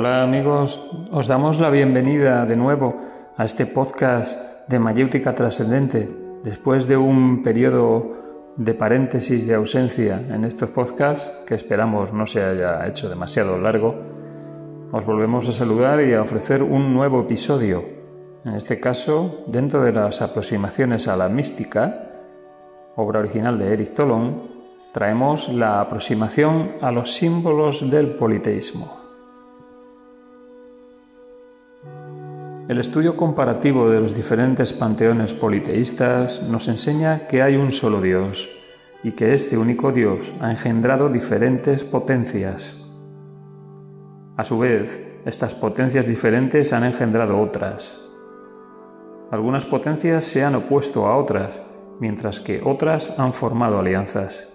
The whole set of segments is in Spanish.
Hola amigos, os damos la bienvenida de nuevo a este podcast de Mayéutica Trascendente. Después de un periodo de paréntesis y ausencia en estos podcasts, que esperamos no se haya hecho demasiado largo, os volvemos a saludar y a ofrecer un nuevo episodio. En este caso, dentro de las aproximaciones a la mística, obra original de Eric Tolón, traemos la aproximación a los símbolos del politeísmo. El estudio comparativo de los diferentes panteones politeístas nos enseña que hay un solo Dios y que este único Dios ha engendrado diferentes potencias. A su vez, estas potencias diferentes han engendrado otras. Algunas potencias se han opuesto a otras, mientras que otras han formado alianzas.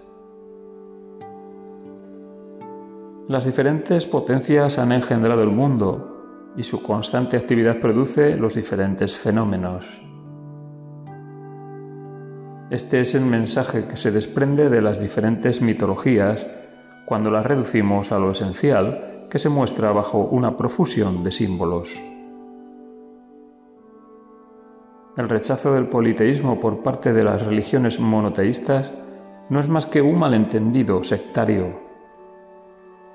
Las diferentes potencias han engendrado el mundo y su constante actividad produce los diferentes fenómenos. Este es el mensaje que se desprende de las diferentes mitologías cuando las reducimos a lo esencial que se muestra bajo una profusión de símbolos. El rechazo del politeísmo por parte de las religiones monoteístas no es más que un malentendido sectario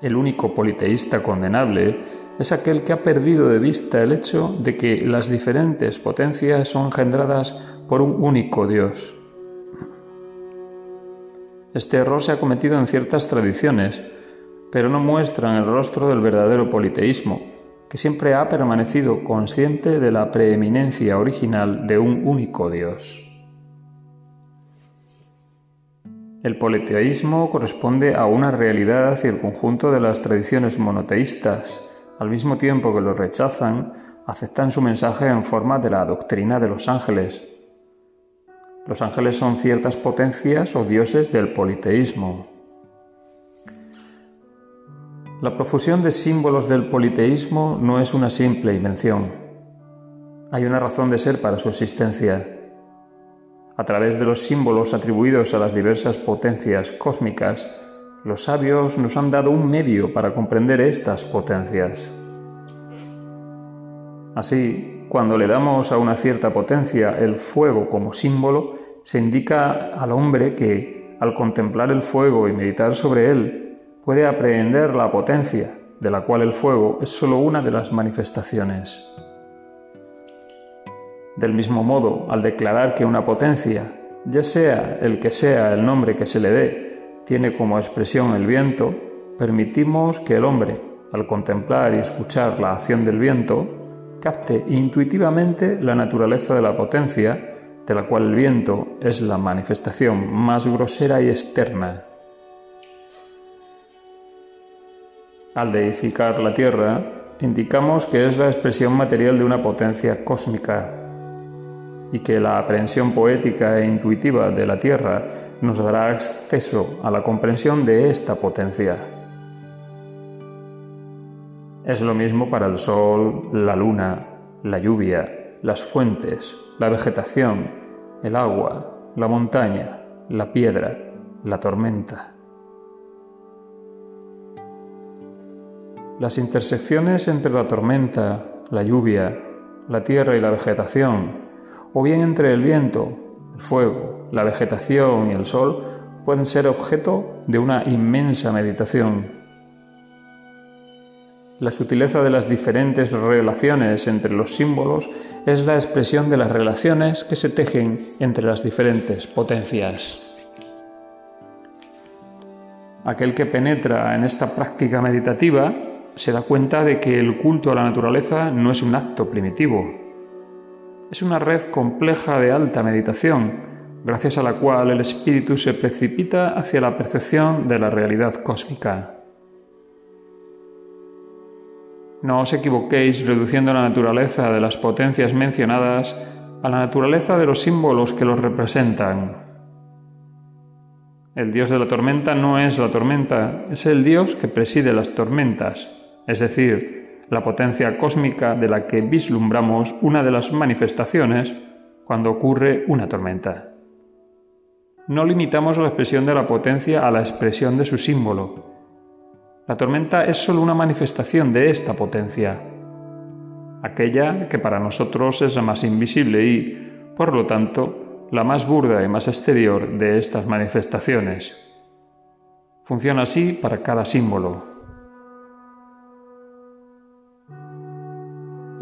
el único politeísta condenable es aquel que ha perdido de vista el hecho de que las diferentes potencias son engendradas por un único Dios. Este error se ha cometido en ciertas tradiciones, pero no muestran el rostro del verdadero politeísmo, que siempre ha permanecido consciente de la preeminencia original de un único Dios. El politeísmo corresponde a una realidad y el conjunto de las tradiciones monoteístas, al mismo tiempo que lo rechazan, aceptan su mensaje en forma de la doctrina de los ángeles. Los ángeles son ciertas potencias o dioses del politeísmo. La profusión de símbolos del politeísmo no es una simple invención. Hay una razón de ser para su existencia. A través de los símbolos atribuidos a las diversas potencias cósmicas, los sabios nos han dado un medio para comprender estas potencias. Así, cuando le damos a una cierta potencia el fuego como símbolo, se indica al hombre que, al contemplar el fuego y meditar sobre él, puede aprehender la potencia, de la cual el fuego es sólo una de las manifestaciones. Del mismo modo, al declarar que una potencia, ya sea el que sea el nombre que se le dé, tiene como expresión el viento, permitimos que el hombre, al contemplar y escuchar la acción del viento, capte intuitivamente la naturaleza de la potencia, de la cual el viento es la manifestación más grosera y externa. Al deificar la Tierra, indicamos que es la expresión material de una potencia cósmica y que la aprehensión poética e intuitiva de la Tierra nos dará acceso a la comprensión de esta potencia. Es lo mismo para el Sol, la Luna, la lluvia, las fuentes, la vegetación, el agua, la montaña, la piedra, la tormenta. Las intersecciones entre la tormenta, la lluvia, la tierra y la vegetación o bien entre el viento, el fuego, la vegetación y el sol, pueden ser objeto de una inmensa meditación. La sutileza de las diferentes relaciones entre los símbolos es la expresión de las relaciones que se tejen entre las diferentes potencias. Aquel que penetra en esta práctica meditativa se da cuenta de que el culto a la naturaleza no es un acto primitivo, es una red compleja de alta meditación, gracias a la cual el espíritu se precipita hacia la percepción de la realidad cósmica. No os equivoquéis reduciendo la naturaleza de las potencias mencionadas a la naturaleza de los símbolos que los representan. El dios de la tormenta no es la tormenta, es el dios que preside las tormentas, es decir, la potencia cósmica de la que vislumbramos una de las manifestaciones cuando ocurre una tormenta. No limitamos la expresión de la potencia a la expresión de su símbolo. La tormenta es solo una manifestación de esta potencia, aquella que para nosotros es la más invisible y, por lo tanto, la más burda y más exterior de estas manifestaciones. Funciona así para cada símbolo.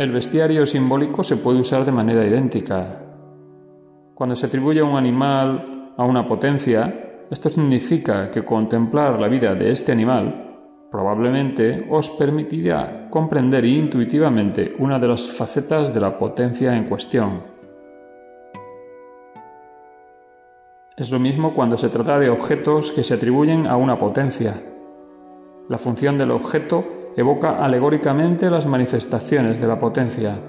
El bestiario simbólico se puede usar de manera idéntica. Cuando se atribuye a un animal a una potencia, esto significa que contemplar la vida de este animal probablemente os permitirá comprender intuitivamente una de las facetas de la potencia en cuestión. Es lo mismo cuando se trata de objetos que se atribuyen a una potencia. La función del objeto evoca alegóricamente las manifestaciones de la potencia.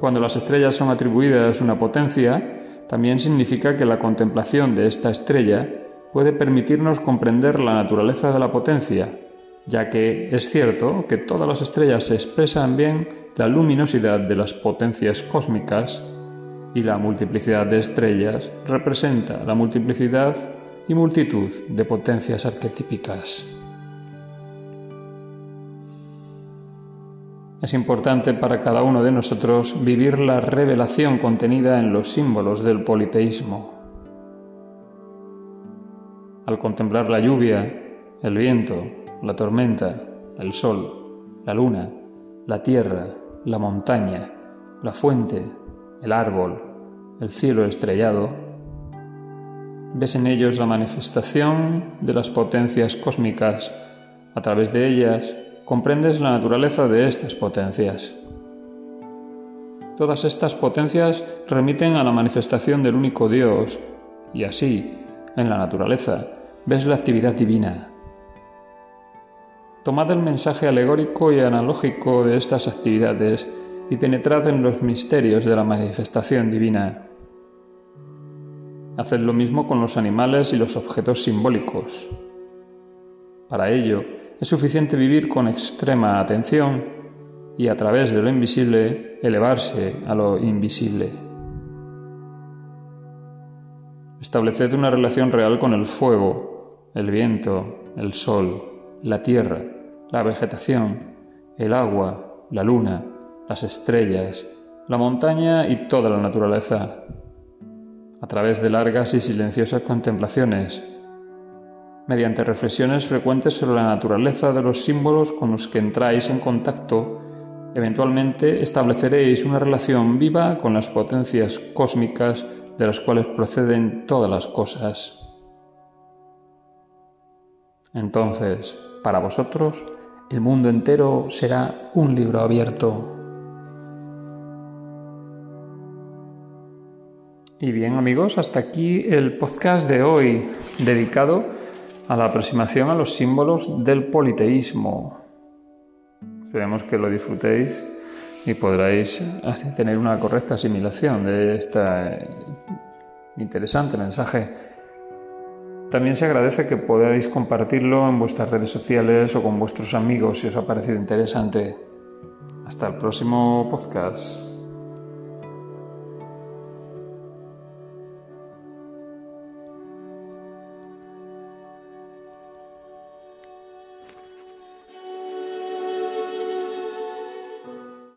Cuando las estrellas son atribuidas una potencia, también significa que la contemplación de esta estrella puede permitirnos comprender la naturaleza de la potencia, ya que es cierto que todas las estrellas expresan bien la luminosidad de las potencias cósmicas y la multiplicidad de estrellas representa la multiplicidad y multitud de potencias arquetípicas. Es importante para cada uno de nosotros vivir la revelación contenida en los símbolos del politeísmo. Al contemplar la lluvia, el viento, la tormenta, el sol, la luna, la tierra, la montaña, la fuente, el árbol, el cielo estrellado, ves en ellos la manifestación de las potencias cósmicas. A través de ellas comprendes la naturaleza de estas potencias. Todas estas potencias remiten a la manifestación del único Dios, y así, en la naturaleza, ves la actividad divina. Tomad el mensaje alegórico y analógico de estas actividades y penetrad en los misterios de la manifestación divina. Haced lo mismo con los animales y los objetos simbólicos. Para ello, es suficiente vivir con extrema atención y a través de lo invisible elevarse a lo invisible. Estableced una relación real con el fuego, el viento, el sol, la tierra, la vegetación, el agua, la luna, las estrellas, la montaña y toda la naturaleza. A través de largas y silenciosas contemplaciones, mediante reflexiones frecuentes sobre la naturaleza de los símbolos con los que entráis en contacto, eventualmente estableceréis una relación viva con las potencias cósmicas de las cuales proceden todas las cosas. Entonces, para vosotros, el mundo entero será un libro abierto. Y bien amigos, hasta aquí el podcast de hoy dedicado a la aproximación a los símbolos del politeísmo. Esperemos que lo disfrutéis y podréis tener una correcta asimilación de este interesante mensaje. También se agradece que podáis compartirlo en vuestras redes sociales o con vuestros amigos si os ha parecido interesante. Hasta el próximo podcast.